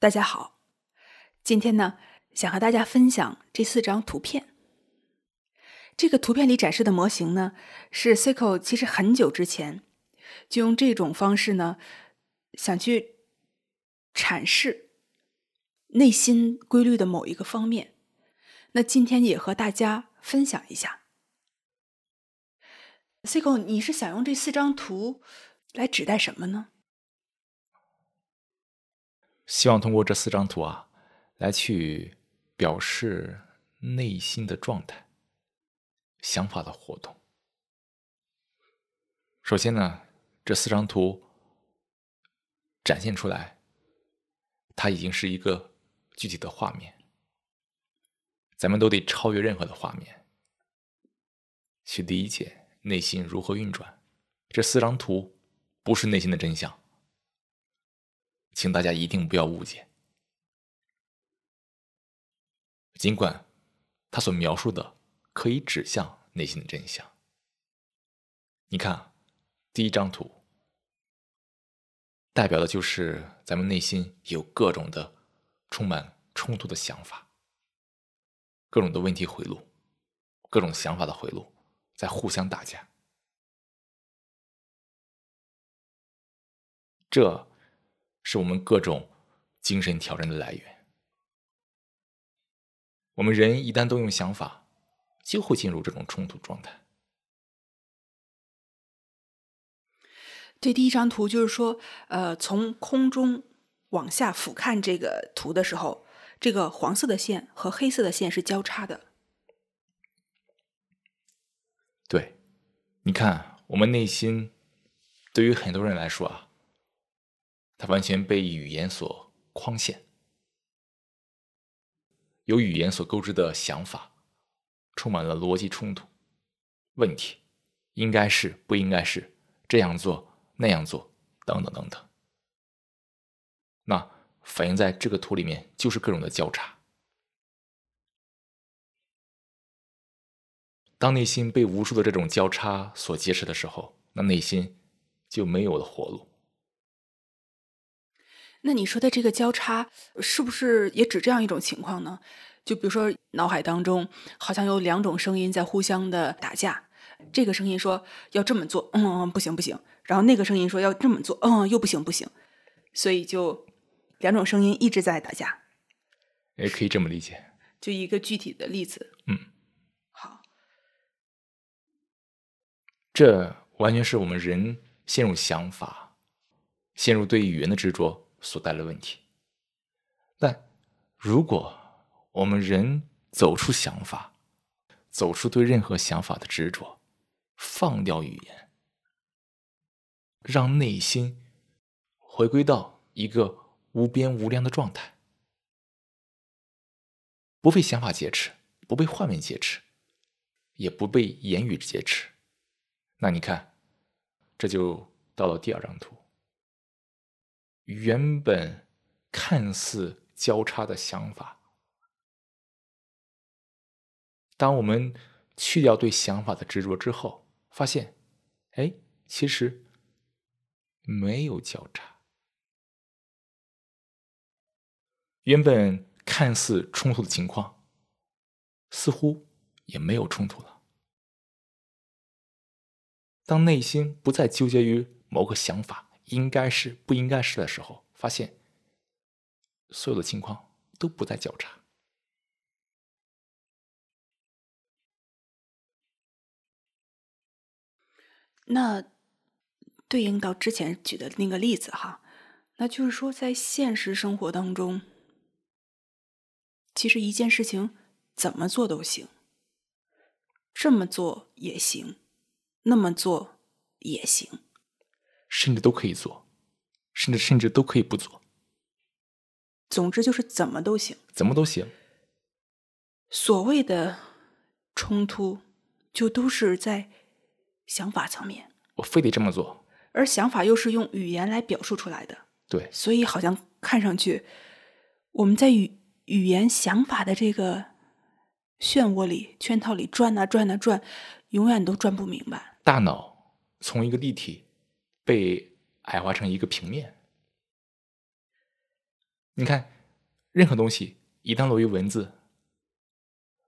大家好，今天呢，想和大家分享这四张图片。这个图片里展示的模型呢，是 Cico 其实很久之前就用这种方式呢，想去阐释内心规律的某一个方面。那今天也和大家分享一下。Cico，你是想用这四张图来指代什么呢？希望通过这四张图啊，来去表示内心的状态、想法的活动。首先呢，这四张图展现出来，它已经是一个具体的画面。咱们都得超越任何的画面，去理解内心如何运转。这四张图不是内心的真相。请大家一定不要误解。尽管他所描述的可以指向内心的真相。你看，第一张图代表的就是咱们内心有各种的充满冲突的想法，各种的问题回路，各种想法的回路在互相打架。这。是我们各种精神挑战的来源。我们人一旦动用想法，就会进入这种冲突状态。这第一张图就是说，呃，从空中往下俯瞰这个图的时候，这个黄色的线和黑色的线是交叉的。对，你看，我们内心对于很多人来说啊。它完全被语言所框限，由语言所构织的想法，充满了逻辑冲突、问题，应该是不应该是这样做那样做等等等等。那反映在这个图里面就是各种的交叉。当内心被无数的这种交叉所劫持的时候，那内心就没有了活路。那你说的这个交叉，是不是也指这样一种情况呢？就比如说，脑海当中好像有两种声音在互相的打架，这个声音说要这么做，嗯，不行不行，然后那个声音说要这么做，嗯，又不行不行，所以就两种声音一直在打架。也可以这么理解。就一个具体的例子。嗯，好，这完全是我们人陷入想法，陷入对语言的执着。所带来的问题，但如果我们人走出想法，走出对任何想法的执着，放掉语言，让内心回归到一个无边无量的状态，不被想法劫持，不被画面劫持，也不被言语劫持，那你看，这就到了第二张图。原本看似交叉的想法，当我们去掉对想法的执着之后，发现，哎，其实没有交叉。原本看似冲突的情况，似乎也没有冲突了。当内心不再纠结于某个想法。应该是不应该是的时候，发现所有的情况都不再交叉。那对应到之前举的那个例子哈，那就是说，在现实生活当中，其实一件事情怎么做都行，这么做也行，那么做也行。甚至都可以做，甚至甚至都可以不做。总之就是怎么都行，怎么都行。所谓的冲突，就都是在想法层面。我非得这么做，而想法又是用语言来表述出来的。对，所以好像看上去，我们在语语言想法的这个漩涡里、圈套里转啊转啊转，永远都转不明白。大脑从一个立体。被矮化成一个平面，你看，任何东西一旦落于文字，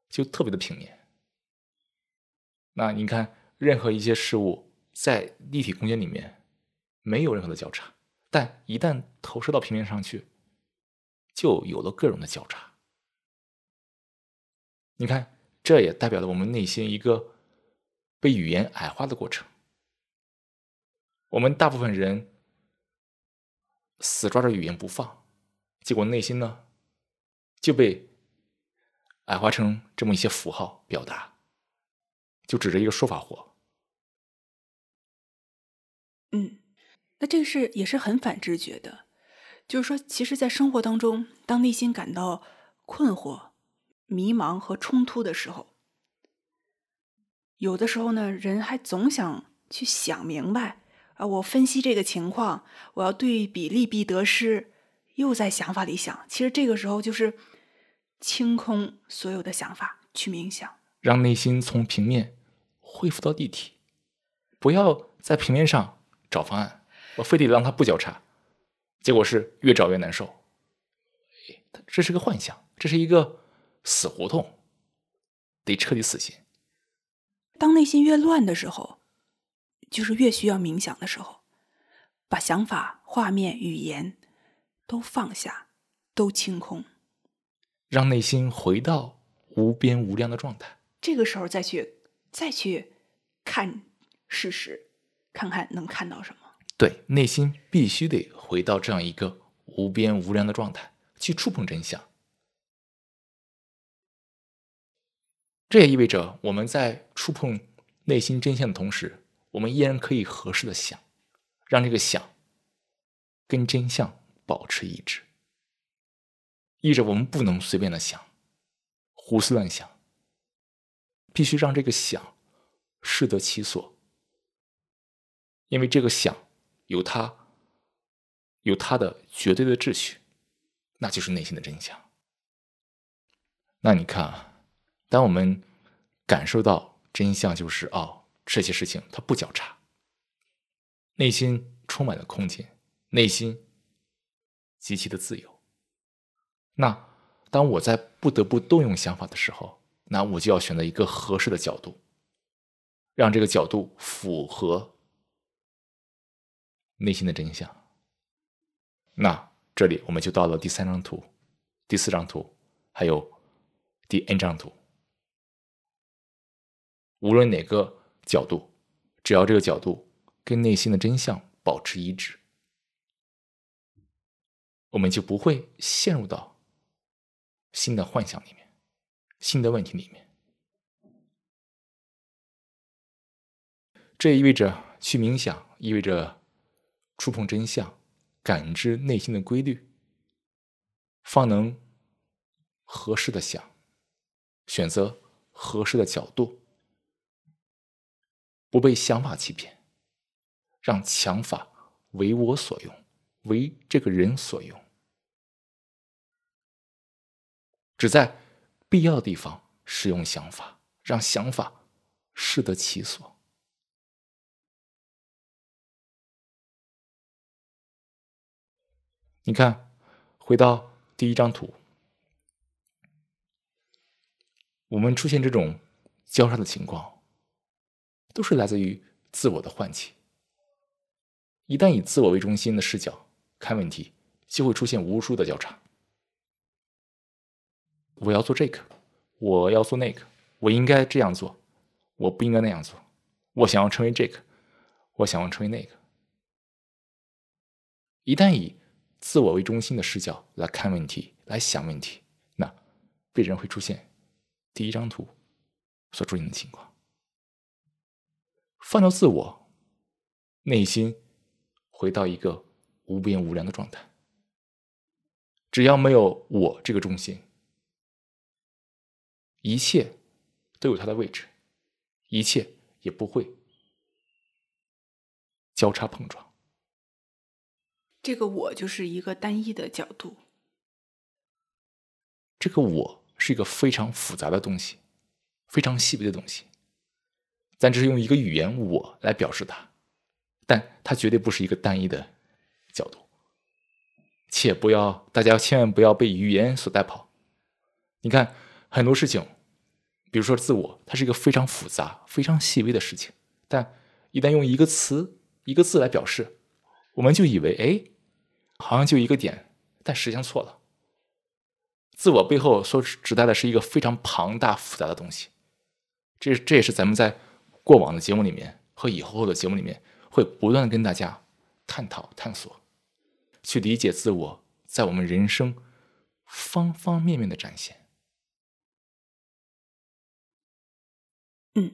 就特别的平面。那你看，任何一些事物在立体空间里面没有任何的交叉，但一旦投射到平面上去，就有了各种的交叉。你看，这也代表了我们内心一个被语言矮化的过程。我们大部分人死抓着语言不放，结果内心呢就被矮化成这么一些符号表达，就指着一个说法活。嗯，那这个是也是很反直觉的，就是说，其实，在生活当中，当内心感到困惑、迷茫和冲突的时候，有的时候呢，人还总想去想明白。啊！我分析这个情况，我要对比利弊得失，又在想法里想。其实这个时候就是清空所有的想法，去冥想，让内心从平面恢复到立体。不要在平面上找方案，我非得让它不交叉，结果是越找越难受。这是个幻想，这是一个死胡同，得彻底死心。当内心越乱的时候。就是越需要冥想的时候，把想法、画面、语言都放下，都清空，让内心回到无边无量的状态。这个时候再去再去看事实，看看能看到什么。对，内心必须得回到这样一个无边无量的状态，去触碰真相。这也意味着我们在触碰内心真相的同时。我们依然可以合适的想，让这个想跟真相保持一致。意着我们不能随便的想，胡思乱想，必须让这个想适得其所。因为这个想有它有它的绝对的秩序，那就是内心的真相。那你看啊，当我们感受到真相就是哦。这些事情它不交叉，内心充满了空间，内心极其的自由。那当我在不得不动用想法的时候，那我就要选择一个合适的角度，让这个角度符合内心的真相。那这里我们就到了第三张图、第四张图，还有第 n 张图，无论哪个。角度，只要这个角度跟内心的真相保持一致，我们就不会陷入到新的幻想里面、新的问题里面。这意味着去冥想，意味着触碰真相，感知内心的规律，方能合适的想，选择合适的角度。不被想法欺骗，让想法为我所用，为这个人所用，只在必要的地方使用想法，让想法适得其所。你看，回到第一张图，我们出现这种交叉的情况。都是来自于自我的唤起。一旦以自我为中心的视角看问题，就会出现无数的交叉。我要做这个，我要做那个，我应该这样做，我不应该那样做。我想要成为这个，我想要成为那个。一旦以自我为中心的视角来看问题、来想问题，那必然会出现第一张图所出现的情况。放掉自我，内心回到一个无边无量的状态。只要没有我这个中心，一切都有它的位置，一切也不会交叉碰撞。这个我就是一个单一的角度。这个我是一个非常复杂的东西，非常细微的东西。咱只是用一个语言“我”来表示它，但它绝对不是一个单一的角度。且不要大家千万不要被语言所带跑。你看很多事情，比如说自我，它是一个非常复杂、非常细微的事情，但一旦用一个词、一个字来表示，我们就以为哎，好像就一个点，但实际上错了。自我背后所指代的是一个非常庞大复杂的东西，这这也是咱们在过往的节目里面和以后的节目里面会不断的跟大家探讨、探索，去理解自我在我们人生方方面面的展现。嗯，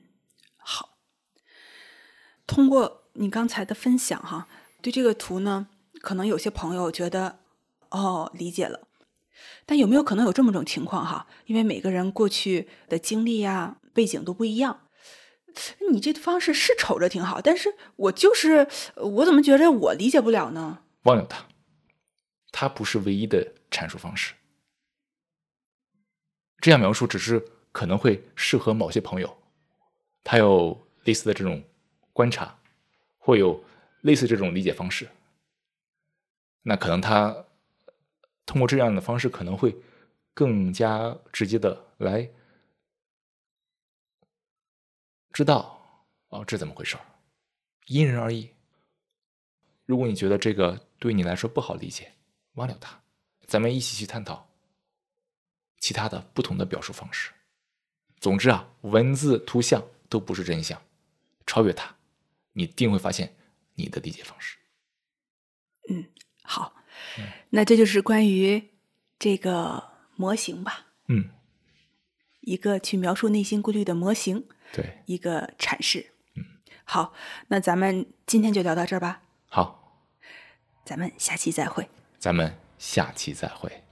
好。通过你刚才的分享，哈，对这个图呢，可能有些朋友觉得，哦，理解了。但有没有可能有这么种情况哈？因为每个人过去的经历呀、背景都不一样，你这方式是瞅着挺好，但是我就是我怎么觉着我理解不了呢？忘了它，它不是唯一的阐述方式。这样描述只是可能会适合某些朋友，他有类似的这种观察，会有类似这种理解方式，那可能他。通过这样的方式，可能会更加直接的来知道哦，这怎么回事因人而异。如果你觉得这个对你来说不好理解，忘掉它，咱们一起去探讨其他的不同的表述方式。总之啊，文字、图像都不是真相，超越它，你定会发现你的理解方式。嗯，好。那这就是关于这个模型吧？嗯，一个去描述内心规律的模型，对，一个阐释。嗯，好，那咱们今天就聊到这儿吧。好，咱们下期再会。咱们下期再会。